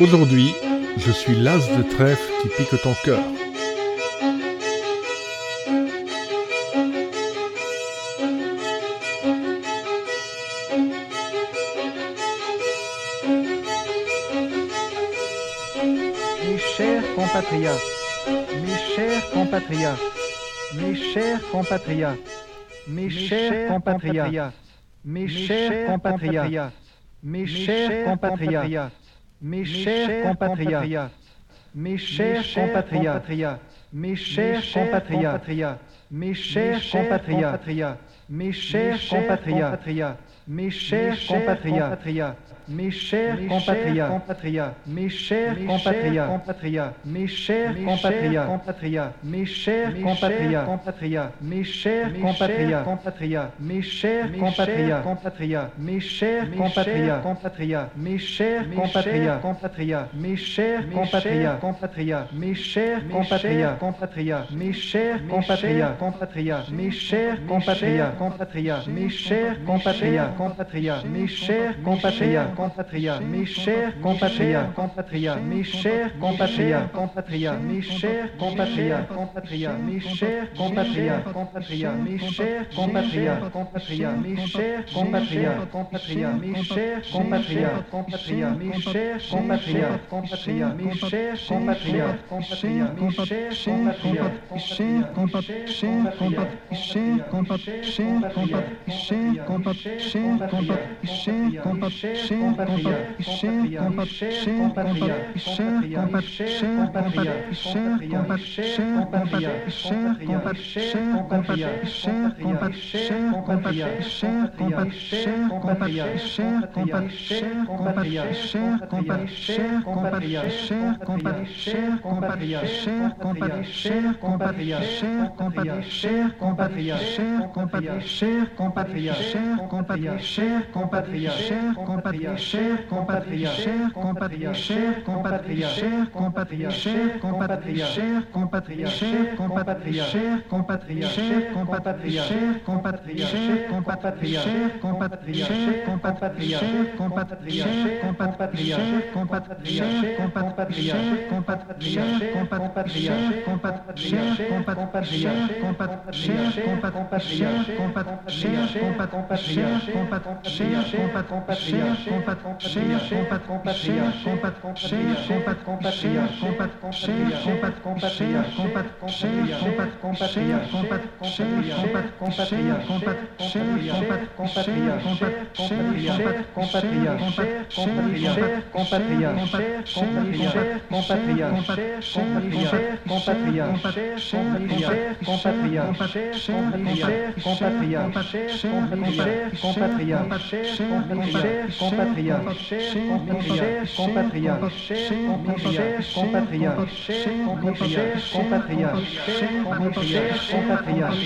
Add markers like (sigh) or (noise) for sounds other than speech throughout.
Aujourd'hui, je suis l'as de trèfle qui pique ton cœur. Mes chers compatriotes, mes chers compatriotes, mes chers compatriotes, mes chers compatriotes, mes chers compatriotes, mes chers compatriotes, mes chers compatriotes, mes chers compatriotes, mes chers compatriotes, mes chers compatriotes, mes chers compatriotes, mes chers compatriotes, mes chers compatriotes, mes chers compatriotes, mes chers compatriotes, mes chers compatriotes, mes chers compatriotes, mes chers compatriotes, mes chers compatriotes, mes chers compatriotes, mes chers compatriotes, mes chers compatriotes, mes chers compatriotes, mes chers compatriotes, mes chers compatriotes, mes chers compatriotes, compatriotes, mes chers compatriotes, compatriotes, mes chers compatriotes, compatriotes, mes chers compatriotes, compatriotes, mes chers compatriotes, compatriotes, mes chers compatriotes, compatriotes, mes chers compatriotes, compatriotes, mes chers compatriotes, compatriotes, mes chers compatriotes, compatriotes, mes chers compatriotes, compatriotes, mes chers compatriotes, compatriotes, compatriotes, chers compatriotes, chers compatriotes, chers compatriotes, chers compatriotes, chers compatriotes, compatriotes, compatriotes, chers compatriotes, compatriotes, compatriotes, compatriotes, compatriotes, chers compatriotes, chers compatriotes, chers compatriotes, chers compatriotes, chers compatriotes, chers compatriotes, compatriote, cher compatriote, cher compatriote, cher compatriote, chers compatriotes, chers compatriotes, chers compatriotes, chers compatriotes, chers compatriotes, chers compatriotes, chers compatriotes, chers compatriotes, chers compatriotes, chers compatriotes, chers compatriotes, compatriotes, chers compatriotes, compatriotes, chers compatriotes, compatriotes, chers compatriotes, compatriotes, chers compatriotes, compatriotes, chers compatriotes, compatriotes, chers compatriotes, compatriotes, chers compatriotes, compatriotes, chers compatriotes, compatriotes, compatriotes, chers compatriotes, compatriotes, chers compatriotes, compatriotes, chers compatriotes, compatriotes, chers compatriotes,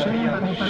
Senha,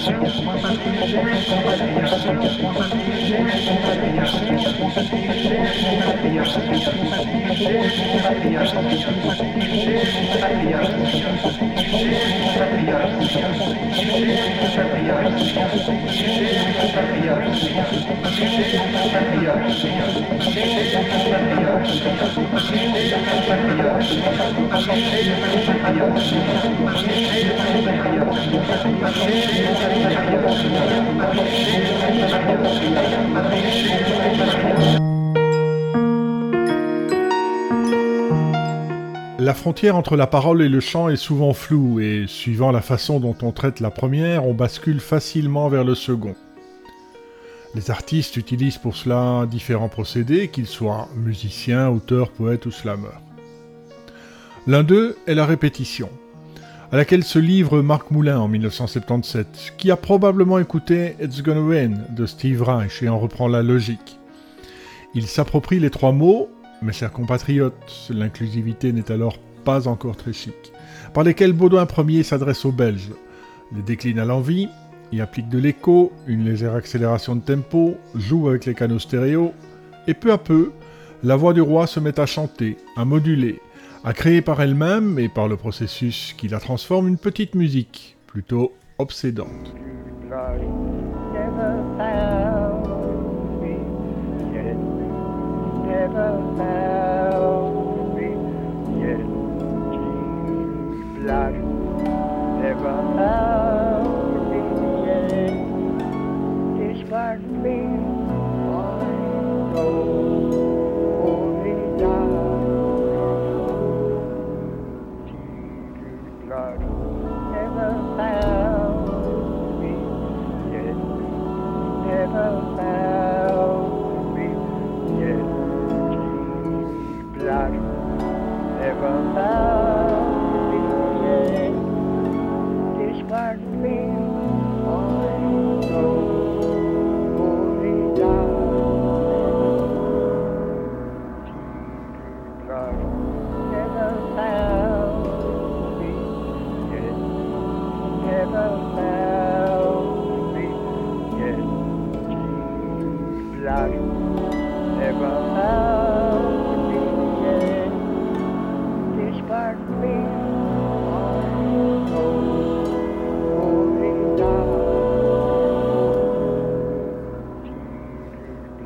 compatriotes, La frontière entre la parole et le chant est souvent floue et, suivant la façon dont on traite la première, on bascule facilement vers le second. Les artistes utilisent pour cela différents procédés, qu'ils soient musiciens, auteurs, poètes ou slameurs. L'un d'eux est la répétition, à laquelle se livre Marc Moulin en 1977, qui a probablement écouté It's Gonna Rain de Steve Reich et en reprend la logique. Il s'approprie les trois mots mes chers compatriotes, l'inclusivité n'est alors pas encore très chic, par lesquels Baudouin Ier s'adresse aux Belges, les décline à l'envie, y applique de l'écho, une légère accélération de tempo, joue avec les canaux stéréo, et peu à peu, la voix du roi se met à chanter, à moduler, a créé par elle-même et par le processus qui la transforme une petite musique, plutôt obsédante.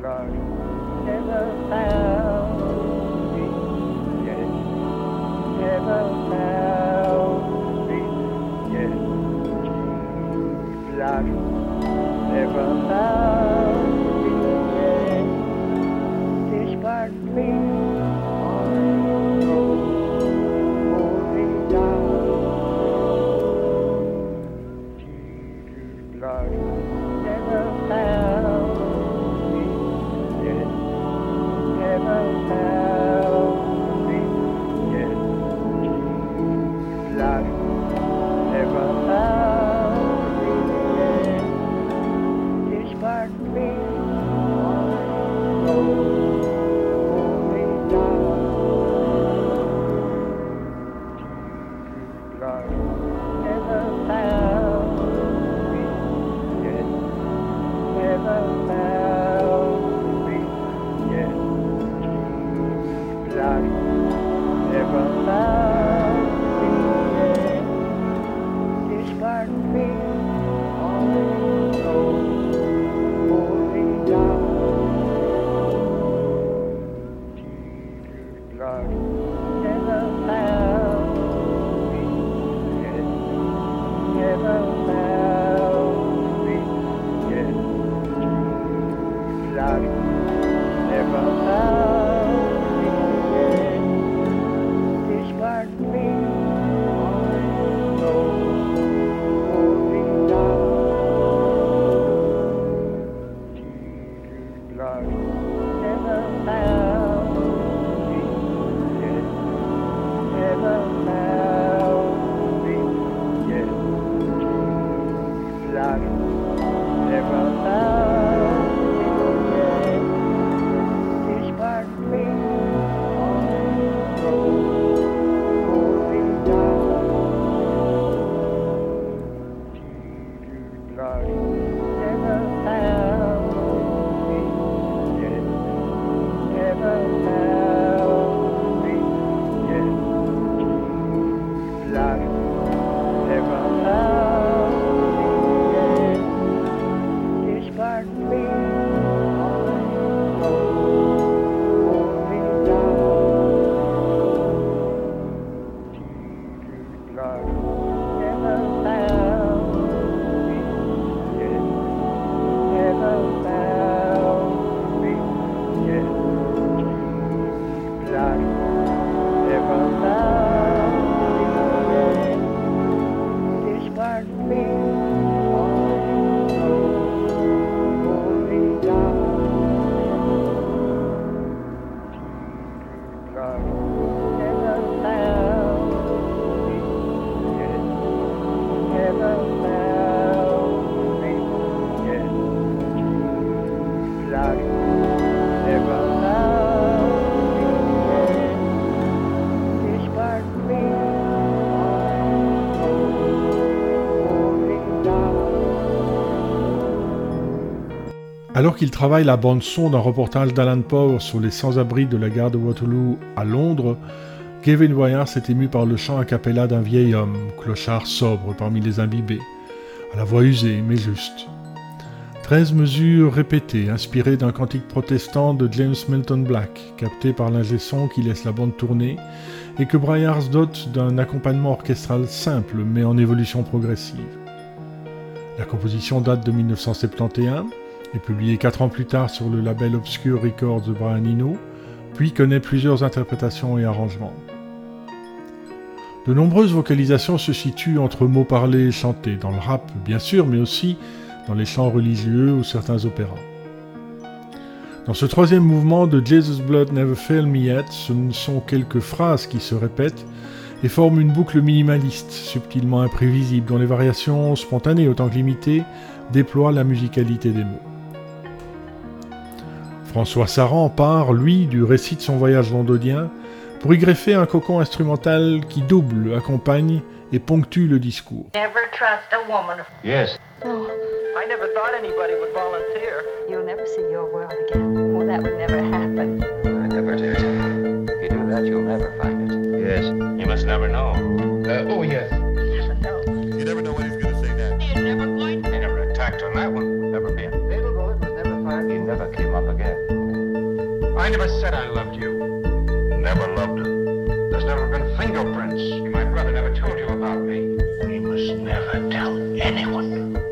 Never found me Yeah. Never found me Yeah. Never found. Alors qu'il travaille la bande-son d'un reportage d'Alan Power sur les sans-abri de la gare de Waterloo à Londres, Kevin Boyard s'est ému par le chant a cappella d'un vieil homme, clochard sobre parmi les imbibés, à la voix usée mais juste. Treize mesures répétées, inspirées d'un cantique protestant de James Milton Black, capté par l'ingé son qui laisse la bande tourner, et que Bryars dote d'un accompagnement orchestral simple mais en évolution progressive. La composition date de 1971, est publiée quatre ans plus tard sur le label Obscure Records de Brian Eno, puis connaît plusieurs interprétations et arrangements. De nombreuses vocalisations se situent entre mots parlés et chantés, dans le rap bien sûr, mais aussi dans les chants religieux ou certains opéras. Dans ce troisième mouvement de Jesus Blood Never Failed Me Yet, ce ne sont quelques phrases qui se répètent et forment une boucle minimaliste, subtilement imprévisible, dont les variations, spontanées autant que limitées, déploient la musicalité des mots. François Saran part, lui, du récit de son voyage londonien, pour y greffer un cocon instrumental qui double, accompagne et ponctue le discours. Never trust a woman. Yes. Oh, I never thought anybody would volunteer. you'll never see your world again. Well, that would never happen. I never did. If you do that, you'll never find it. Yes. You must never know. Uh, oh, yes. Never know. You never know when he's gonna say that. You're never going attacked on that one. Never been. Fatal bullet was never fired. He never came up again. I never said I loved you. Never loved her. There's never been fingerprints. My brother never told you about me. We must never tell anyone.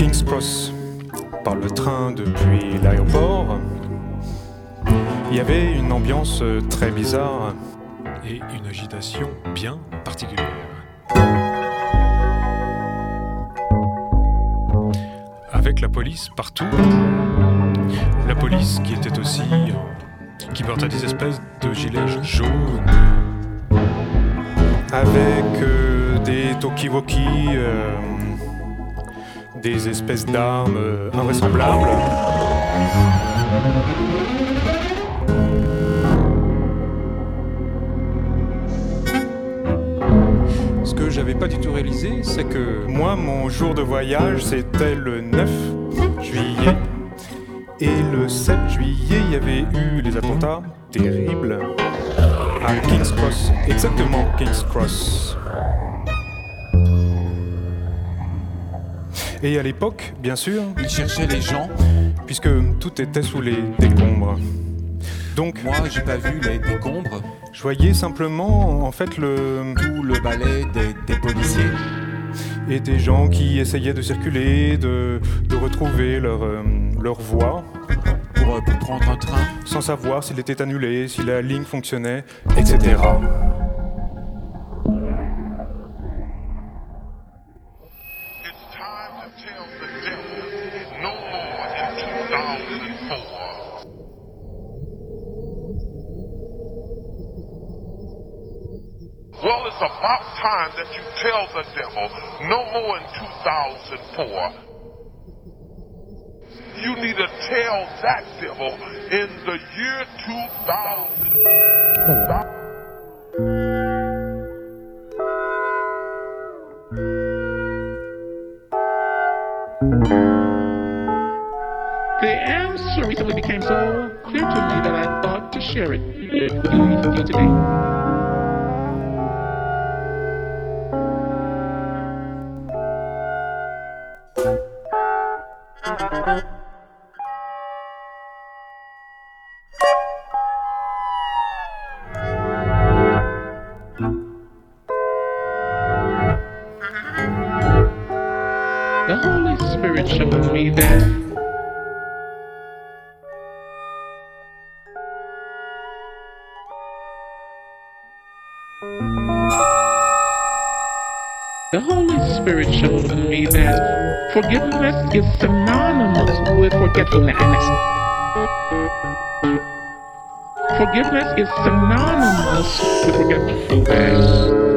King's Cross, par le train depuis l'aéroport, il y avait une ambiance très bizarre et une agitation bien particulière. Avec la police partout, la police qui était aussi. qui portait des espèces de gilets jaunes avec euh, des talkie-walkie, euh, des espèces d'armes euh, invraisemblables. Ce que j'avais pas du tout réalisé, c'est que moi, mon jour de voyage, c'était le 9 juillet. Et le 7 juillet, il y avait eu les attentats terribles à King's Cross. Exactement, King's Cross. Et à l'époque, bien sûr, Il cherchait les gens. puisque tout était sous les décombres. Donc, Moi, j'ai pas vu les décombres. je voyais simplement, en fait, le, Tout le balai des, des policiers. et des gens qui essayaient de circuler, de, de retrouver leur, euh, leur voie, Pour, euh, pour prendre un train. sans savoir s'il était annulé, si la ligne fonctionnait, etc. time to tell the devil no more in 2004. Well, it's about time that you tell the devil no more in 2004. You need to tell that devil in the year 2000. Share it with you today. Forgiveness is synonymous with forgetfulness. Forgiveness is synonymous with forgetfulness.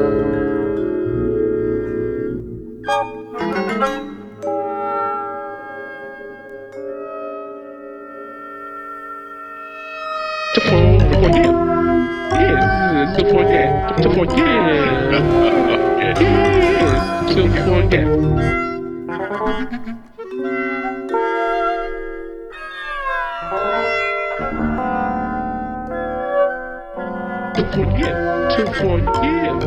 To forget. To forgive.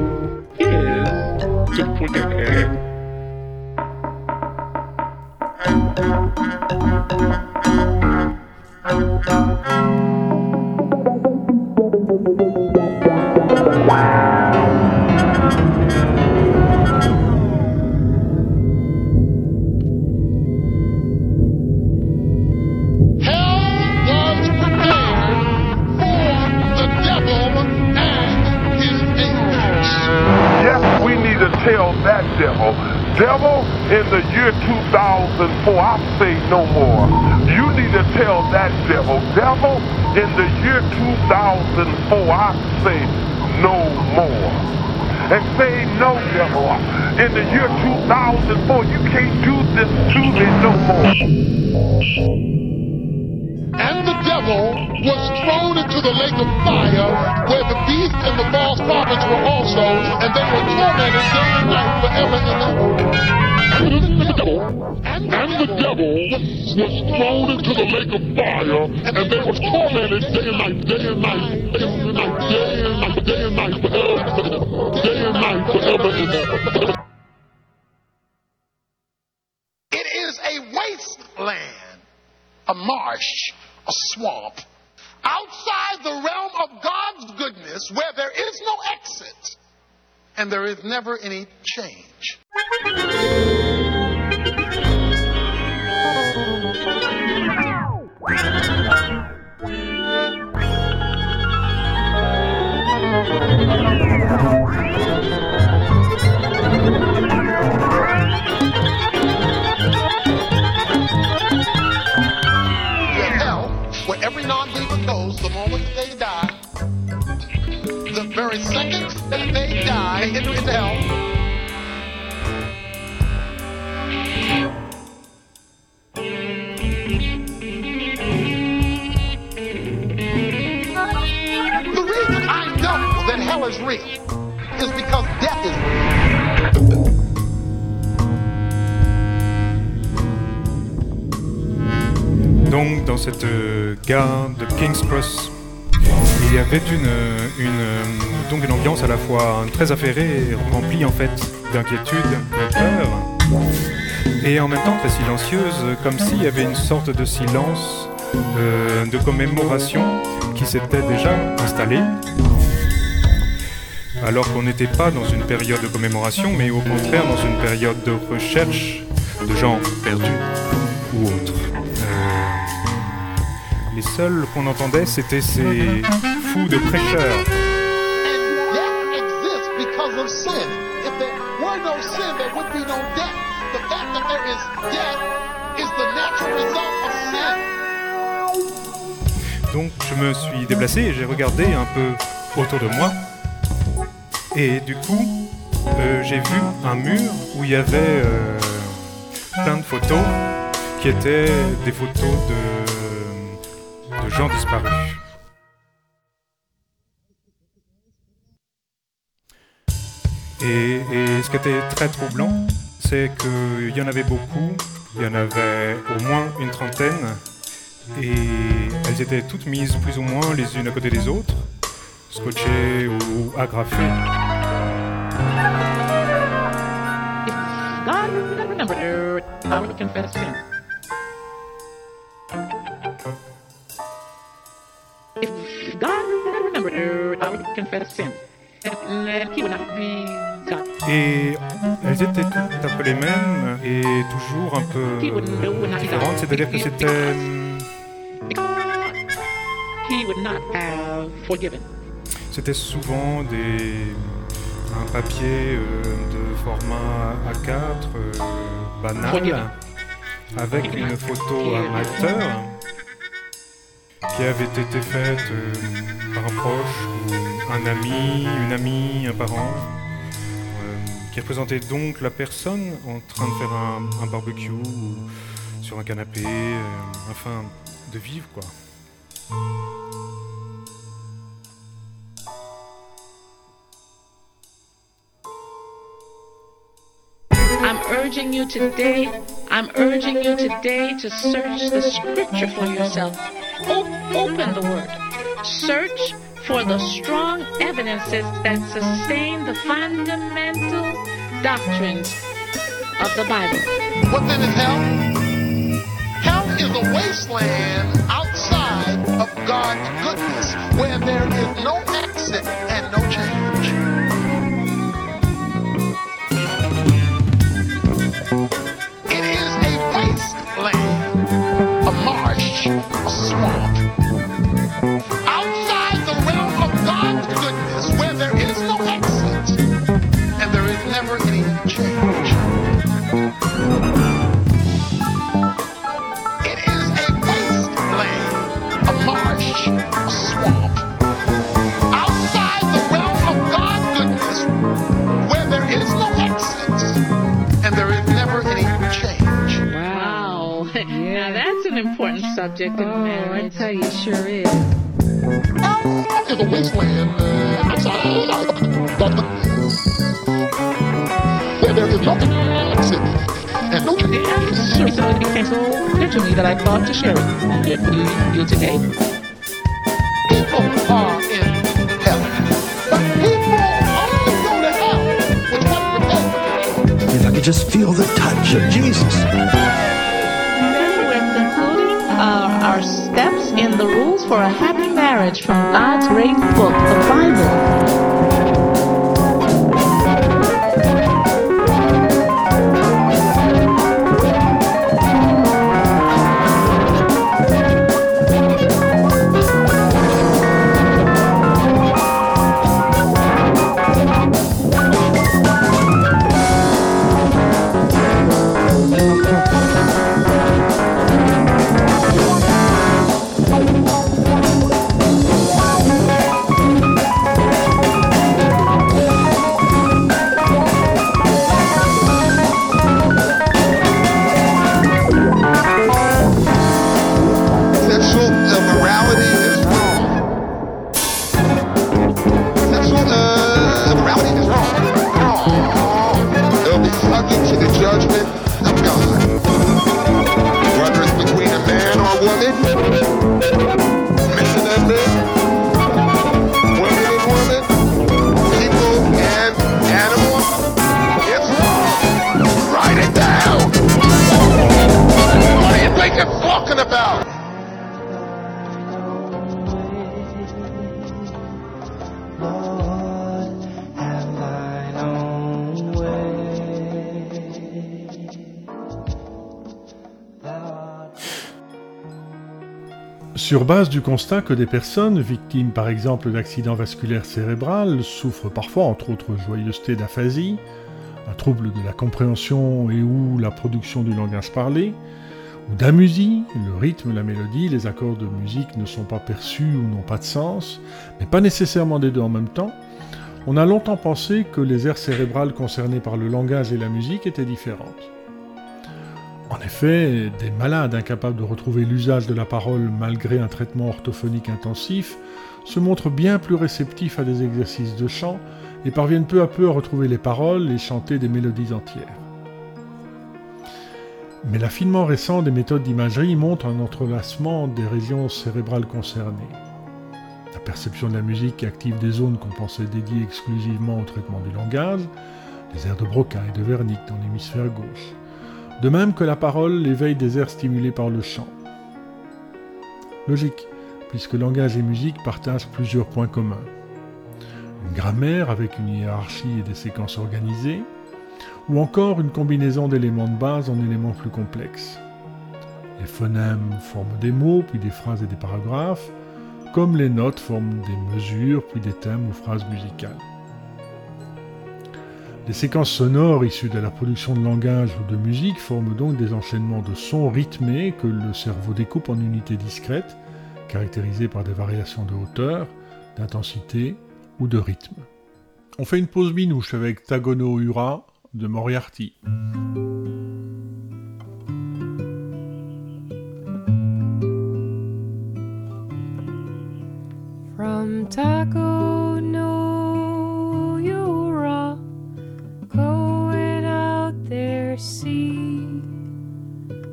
Yes, to forget. Yes, tell that devil, devil, in the year 2004, I say no more. You need to tell that devil, devil, in the year 2004, I say no more. And say no, devil, in the year 2004, you can't do this to me no more. And the devil was thrown the lake of fire, where the beast and the false prophets were also, and they were tormented day and night forever and ever. And the devil, and the devil was, thrown into the lake of fire, and they were tormented day and night, day and night, day and night, day and night, day and night, forever, day and night, forever and ever. It is a wasteland, a marsh, a swamp, outside the realm of God's goodness where there is no exit and there is never any change. (laughs) avait une, donc une ambiance à la fois très affairée, remplie en fait d'inquiétude, de peur, et en même temps très silencieuse, comme s'il y avait une sorte de silence euh, de commémoration qui s'était déjà installée. Alors qu'on n'était pas dans une période de commémoration, mais au contraire dans une période de recherche de gens perdus ou autres. Euh, les seuls qu'on entendait, c'était ces fous de prêcheurs. Donc je me suis déplacé et j'ai regardé un peu autour de moi. Et du coup, euh, j'ai vu un mur où il y avait euh, plein de photos qui étaient des photos de, de gens disparus. Et, ce qui était très troublant, c'est qu'il y en avait beaucoup, il y en avait au moins une trentaine, et elles étaient toutes mises plus ou moins les unes à côté des autres, scotchées ou agrafées. If God I confess sin. Et elles étaient un peu les mêmes et toujours un peu différentes, c'est-à-dire que c'était... C'était souvent des, un papier euh, de format A4 euh, banal avec une photo amateur qui avait été faite euh, par un proche ou un ami, une amie, un parent euh, qui représentait donc la personne en train de faire un, un barbecue ou sur un canapé, euh, afin de vivre quoi. I'm urging you today, I'm urging you today to search the scripture for yourself. O- open the word. Search for the strong evidences that sustain the fundamental doctrines of the Bible. What then is hell? Hell is a wasteland outside of God's goodness where there is no exit and no change. It is a wasteland, a marsh, a swamp. Important subject oh, in marriage. I tell you, sure is. It's a wasteland outside of where there is no exit and no change. Sure, so it became so clear to me that I thought to share it with you, you today. People are in hell, but people only go to hell with what repent. If I could just feel the touch of Jesus. In the rules for a happy marriage from God's great book, the Bible. Sur base du constat que des personnes victimes par exemple d'accidents vasculaires cérébrales souffrent parfois, entre autres joyeuseté d'aphasie, un trouble de la compréhension et ou la production du langage parlé, ou d'amusie, le rythme, la mélodie, les accords de musique ne sont pas perçus ou n'ont pas de sens, mais pas nécessairement des deux en même temps, on a longtemps pensé que les aires cérébrales concernées par le langage et la musique étaient différentes. En effet, des malades incapables de retrouver l'usage de la parole malgré un traitement orthophonique intensif se montrent bien plus réceptifs à des exercices de chant et parviennent peu à peu à retrouver les paroles et chanter des mélodies entières. Mais l'affinement récent des méthodes d'imagerie montre un entrelacement des régions cérébrales concernées. La perception de la musique active des zones qu'on pensait dédiées exclusivement au traitement du langage, les aires de Broca et de Wernicke dans l'hémisphère gauche. De même que la parole l'éveille des aires stimulées par le chant. Logique, puisque langage et musique partagent plusieurs points communs. Une grammaire avec une hiérarchie et des séquences organisées, ou encore une combinaison d'éléments de base en éléments plus complexes. Les phonèmes forment des mots, puis des phrases et des paragraphes, comme les notes forment des mesures, puis des thèmes ou phrases musicales. Les séquences sonores issues de la production de langage ou de musique forment donc des enchaînements de sons rythmés que le cerveau découpe en unités discrètes, caractérisées par des variations de hauteur, d'intensité ou de rythme. On fait une pause minouche avec Tagono Ura de Moriarty. From sea,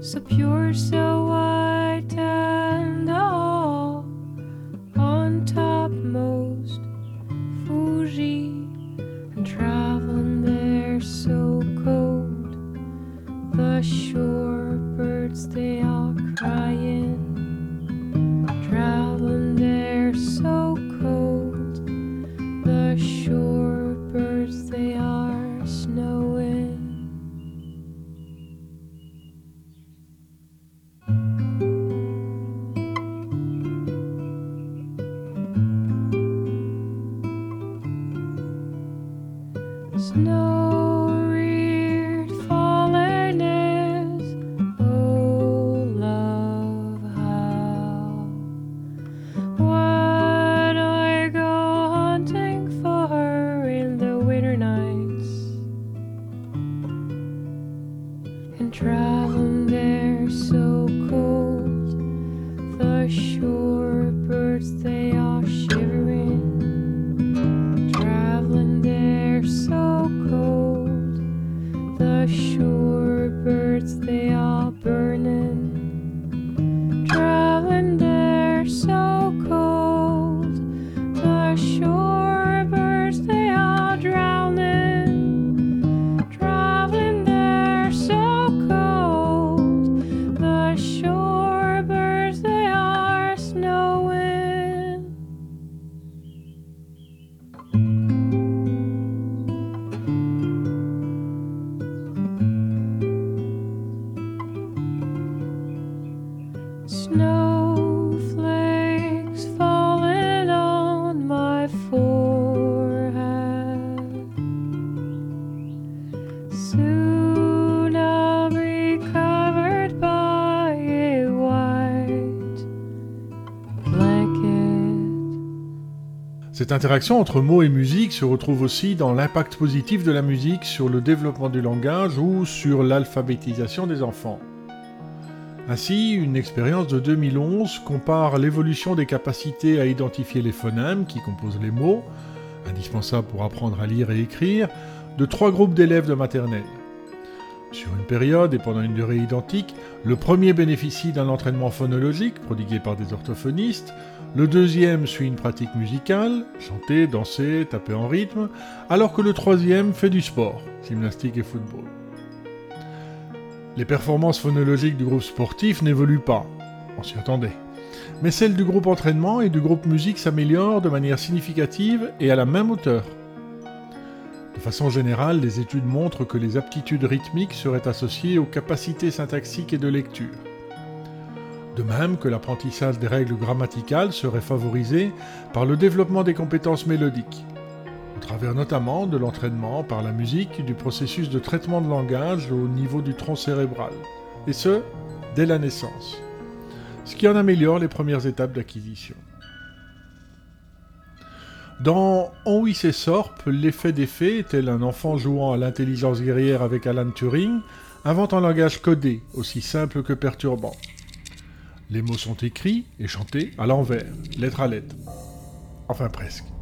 so pure, so wide. Interaction entre mots et musique se retrouve aussi dans l'impact positif de la musique sur le développement du langage ou sur l'alphabétisation des enfants. Ainsi, une expérience de 2011 compare l'évolution des capacités à identifier les phonèmes qui composent les mots, indispensables pour apprendre à lire et écrire, de trois groupes d'élèves de maternelle. Sur une période et pendant une durée identique, le premier bénéficie d'un entraînement phonologique prodigué par des orthophonistes, le deuxième suit une pratique musicale, chanter, danser, taper en rythme, alors que le troisième fait du sport, gymnastique et football. Les performances phonologiques du groupe sportif n'évoluent pas, on s'y attendait. Mais celles du groupe entraînement et du groupe musique s'améliorent de manière significative et à la même hauteur. De façon générale, les études montrent que les aptitudes rythmiques seraient associées aux capacités syntaxiques et de lecture. De même que l'apprentissage des règles grammaticales serait favorisé par le développement des compétences mélodiques, au travers notamment de l'entraînement par la musique du processus de traitement de langage au niveau du tronc cérébral, et ce, dès la naissance, ce qui en améliore les premières étapes d'acquisition. Dans On l'effet des faits, tel un enfant jouant à l'intelligence guerrière avec Alan Turing, invente un langage codé, aussi simple que perturbant. Les mots sont écrits et chantés à l'envers, lettre à lettre. Enfin presque.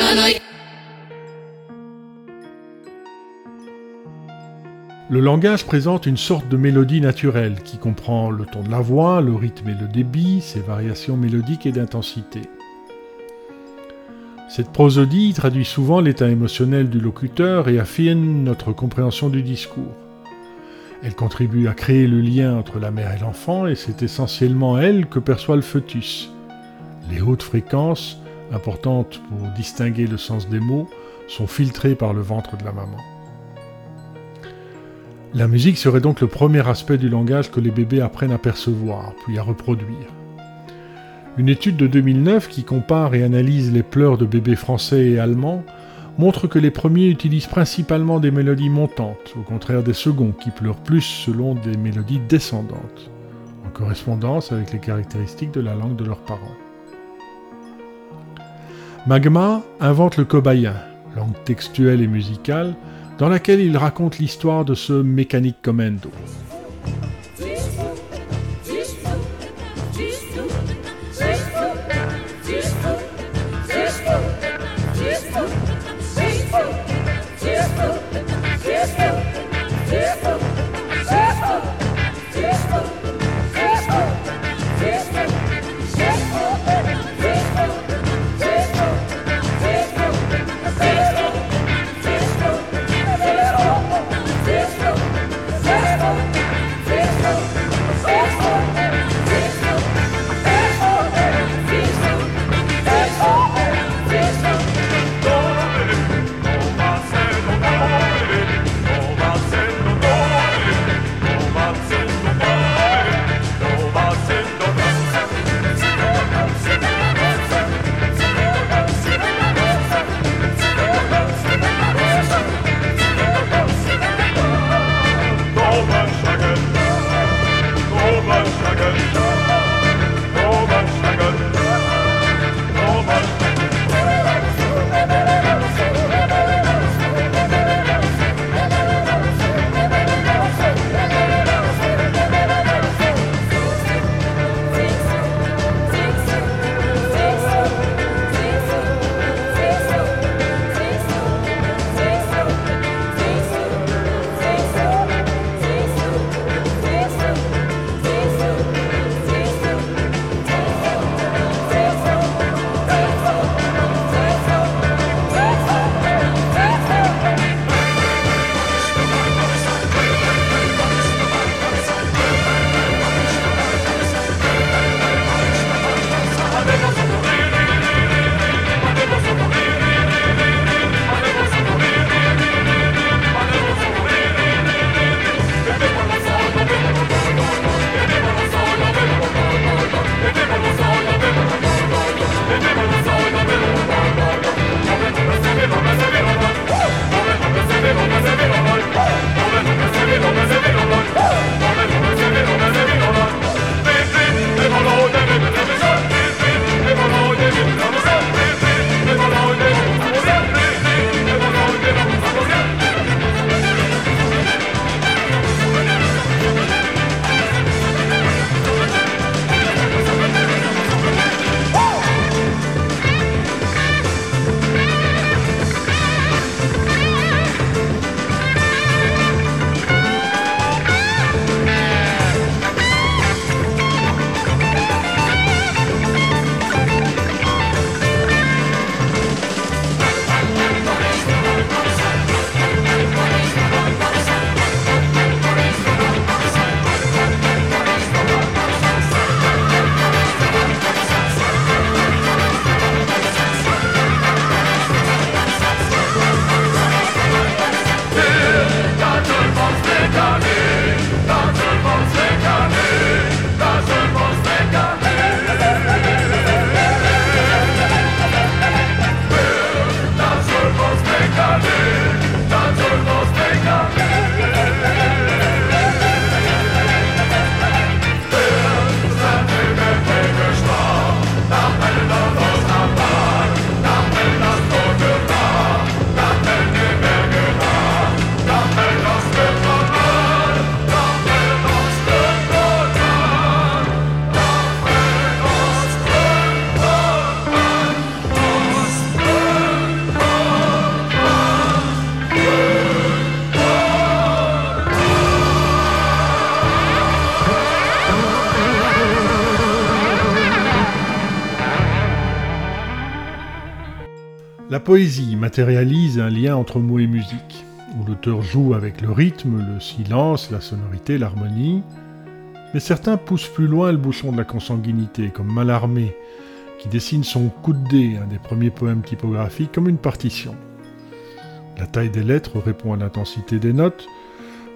Manoik, Le langage présente une sorte de mélodie naturelle qui comprend le ton de la voix, le rythme et le débit, ses variations mélodiques et d'intensité. Cette prosodie traduit souvent l'état émotionnel du locuteur et affine notre compréhension du discours. Elle contribue à créer le lien entre la mère et l'enfant et c'est essentiellement elle que perçoit le fœtus. Les hautes fréquences, importantes pour distinguer le sens des mots, sont filtrées par le ventre de la maman. La musique serait donc le premier aspect du langage que les bébés apprennent à percevoir, puis à reproduire. Une étude de 2009 qui compare et analyse les pleurs de bébés français et allemands montre que les premiers utilisent principalement des mélodies montantes, au contraire des seconds qui pleurent plus selon des mélodies descendantes, en correspondance avec les caractéristiques de la langue de leurs parents. Magma invente le cobayen, langue textuelle et musicale, dans laquelle il raconte l'histoire de ce mécanique commando. La poésie matérialise un lien entre mots et musique, où l'auteur joue avec le rythme, le silence, la sonorité, l'harmonie. Mais certains poussent plus loin le bouchon de la consanguinité, comme Mallarmé, qui dessine son coup de dé, un des premiers poèmes typographiques, comme une partition. La taille des lettres répond à l'intensité des notes.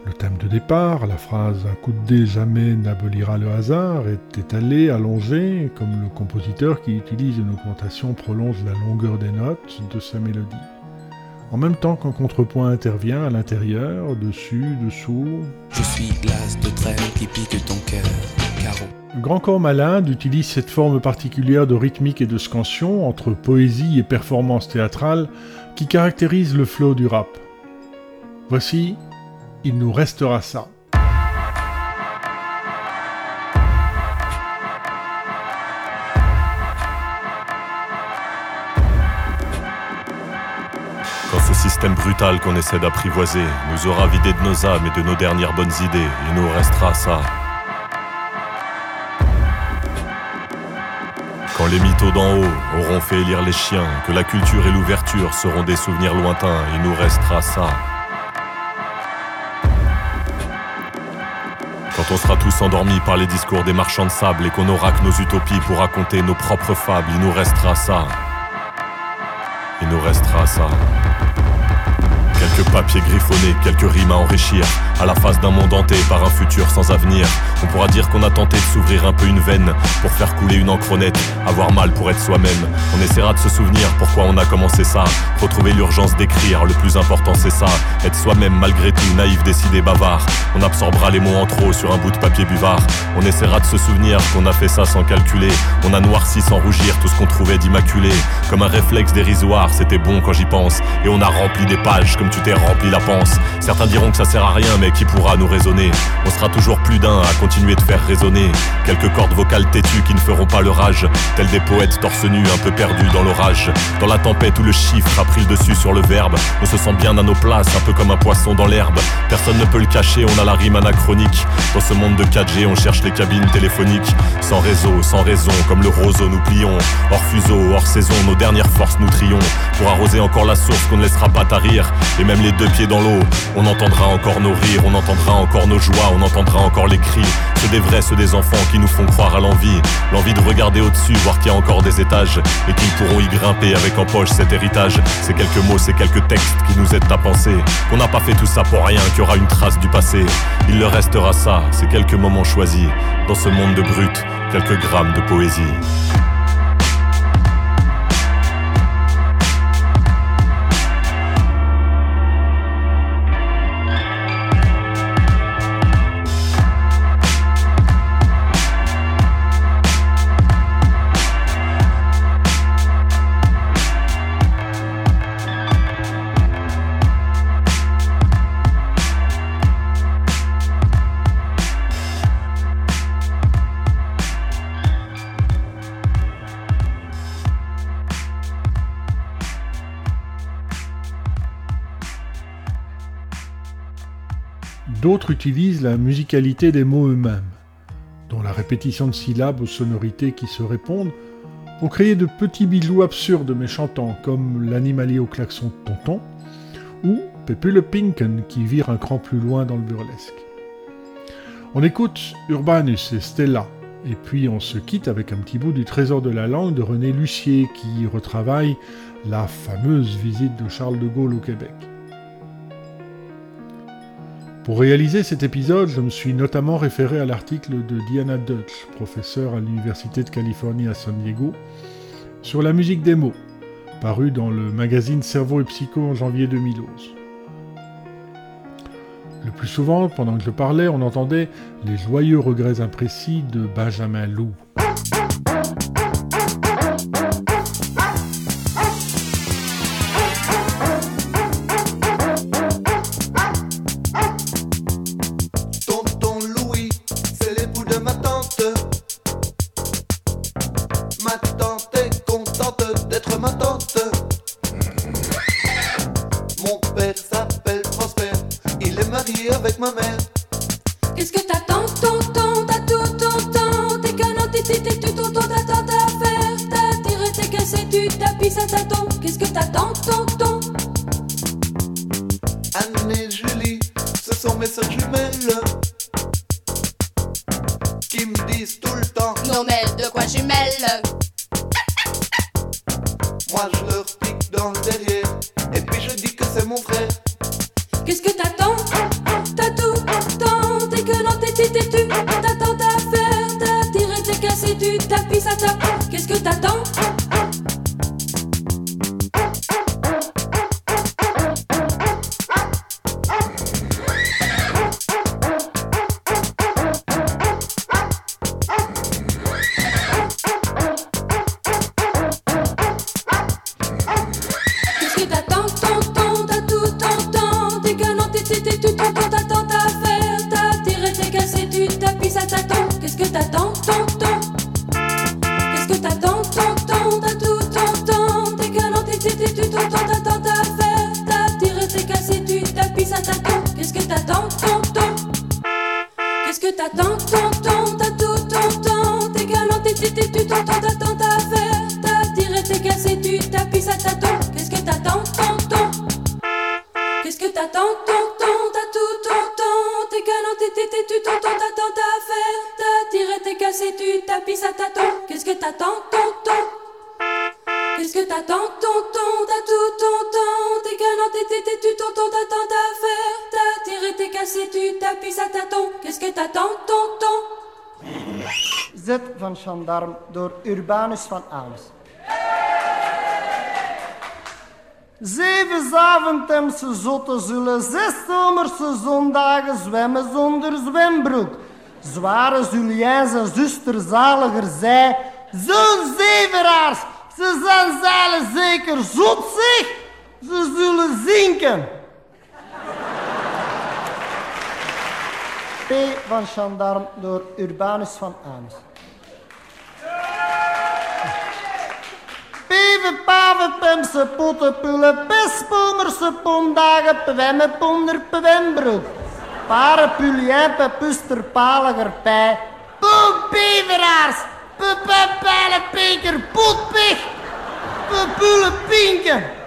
Le thème de départ, la phrase Un coup de dé jamais n'abolira le hasard, est étalée, allongée, comme le compositeur qui utilise une augmentation prolonge la longueur des notes de sa mélodie. En même temps qu'un contrepoint intervient à l'intérieur, dessus, dessous. Je suis l'as de trêve qui pique ton cœur, carreau. Grand Corps Malade utilise cette forme particulière de rythmique et de scansion entre poésie et performance théâtrale qui caractérise le flow du rap. Voici Il nous restera ça. Quand ce système brutal qu'on essaie d'apprivoiser nous aura vidé de nos âmes et de nos dernières bonnes idées, il nous restera ça. Quand les mythos d'en haut auront fait élire les chiens, que la culture et l'ouverture seront des souvenirs lointains, il nous restera ça. Quand on sera tous endormis par les discours des marchands de sable et qu'on aura que nos utopies pour raconter nos propres fables, il nous restera ça. Il nous restera ça. Quelques papiers griffonnés, quelques rimes à enrichir, à la face d'un monde hanté par un futur sans avenir. On pourra dire qu'on a tenté de s'ouvrir un peu une veine pour faire couler une encre avoir mal pour être soi-même. On essaiera de se souvenir pourquoi on a commencé ça, retrouver l'urgence d'écrire, le plus important c'est ça, être soi-même malgré tout, naïf, décidé, bavard. On absorbera les mots en trop sur un bout de papier buvard. On essaiera de se souvenir qu'on a fait ça sans calculer. On a noirci sans rougir tout ce qu'on trouvait d'immaculé. Comme un réflexe dérisoire, c'était bon quand j'y pense. Et on a rempli des pages comme tu t'es rempli la panse. Certains diront que ça sert à rien, mais qui pourra nous raisonner On sera toujours plus d'un à continuer de faire résonner quelques cordes vocales têtues qui ne feront pas le rage, tels des poètes torse nus un peu perdus dans l'orage. Dans la tempête où le chiffre a pris le dessus sur le verbe, on se sent bien à nos places, un peu comme un poisson dans l'herbe. Personne ne peut le cacher, on a la rime anachronique. Dans ce monde de 4G, on cherche les cabines téléphoniques. Sans réseau, sans raison, comme le roseau nous plions. Hors fuseau, hors saison, nos dernières forces nous trions. Pour arroser encore la source qu'on ne laissera pas tarir. Et même les deux pieds dans l'eau, on entendra encore nos rires, on entendra encore nos joies, on entendra encore les cris. Ceux des vrais, ceux des enfants qui nous font croire à l'envie. L'envie de regarder au-dessus, voir qu'il y a encore des étages. Et qu'ils pourront y grimper avec en poche cet héritage. Ces quelques mots, ces quelques textes qui nous aident à penser. Qu'on n'a pas fait tout ça pour rien, qu'il y aura une trace du passé. Il leur restera ça, ces quelques moments choisis. Dans ce monde de brut, quelques grammes de poésie. D'autres utilisent la musicalité des mots eux-mêmes, dont la répétition de syllabes aux sonorités qui se répondent, pour créer de petits bijoux absurdes mais chantants, comme l'animalier au klaxon de tonton, ou Pepe le Pinken qui vire un cran plus loin dans le burlesque. On écoute Urbanus et Stella, et puis on se quitte avec un petit bout du trésor de la langue de René Lucier qui retravaille la fameuse visite de Charles de Gaulle au Québec. Pour réaliser cet épisode, je me suis notamment référé à l'article de Diana Dutch, professeure à l'Université de Californie à San Diego, sur la musique des mots, paru dans le magazine Cerveau et Psycho en janvier 2011. Le plus souvent, pendant que je parlais, on entendait les joyeux regrets imprécis de Benjamin Loup. Door Urbanus van Alus. Zeven zaventemse zotten zullen zes zomerse zondagen zwemmen zonder zwembroek. Zware zullen zijn zuster zaliger zij, zo'n zeveraars, ze zijn zeilen zeker zot zich. ze zullen zinken. P van Chandarm door Urbanus van Aams. pewemme, ponder, pewembroek. Parapulien, pepuster, paliger, pij. Poep, beveraars. Pepepijlen, pinker, potpig Pinken!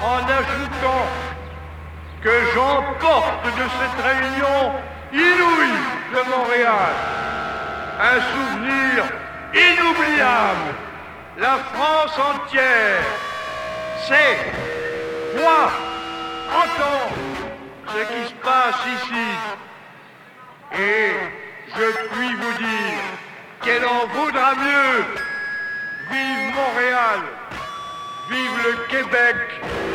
en ajoutant que j'emporte de cette réunion inouïe de Montréal un souvenir inoubliable. La France entière sait, voit, entend ce qui se passe ici. Et je puis vous dire qu'elle en vaudra mieux. Vive Montréal Vive le Québec!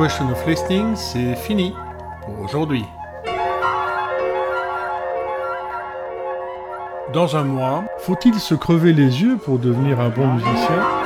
Question of Listening, c'est fini pour aujourd'hui. Dans un mois, faut-il se crever les yeux pour devenir un bon musicien?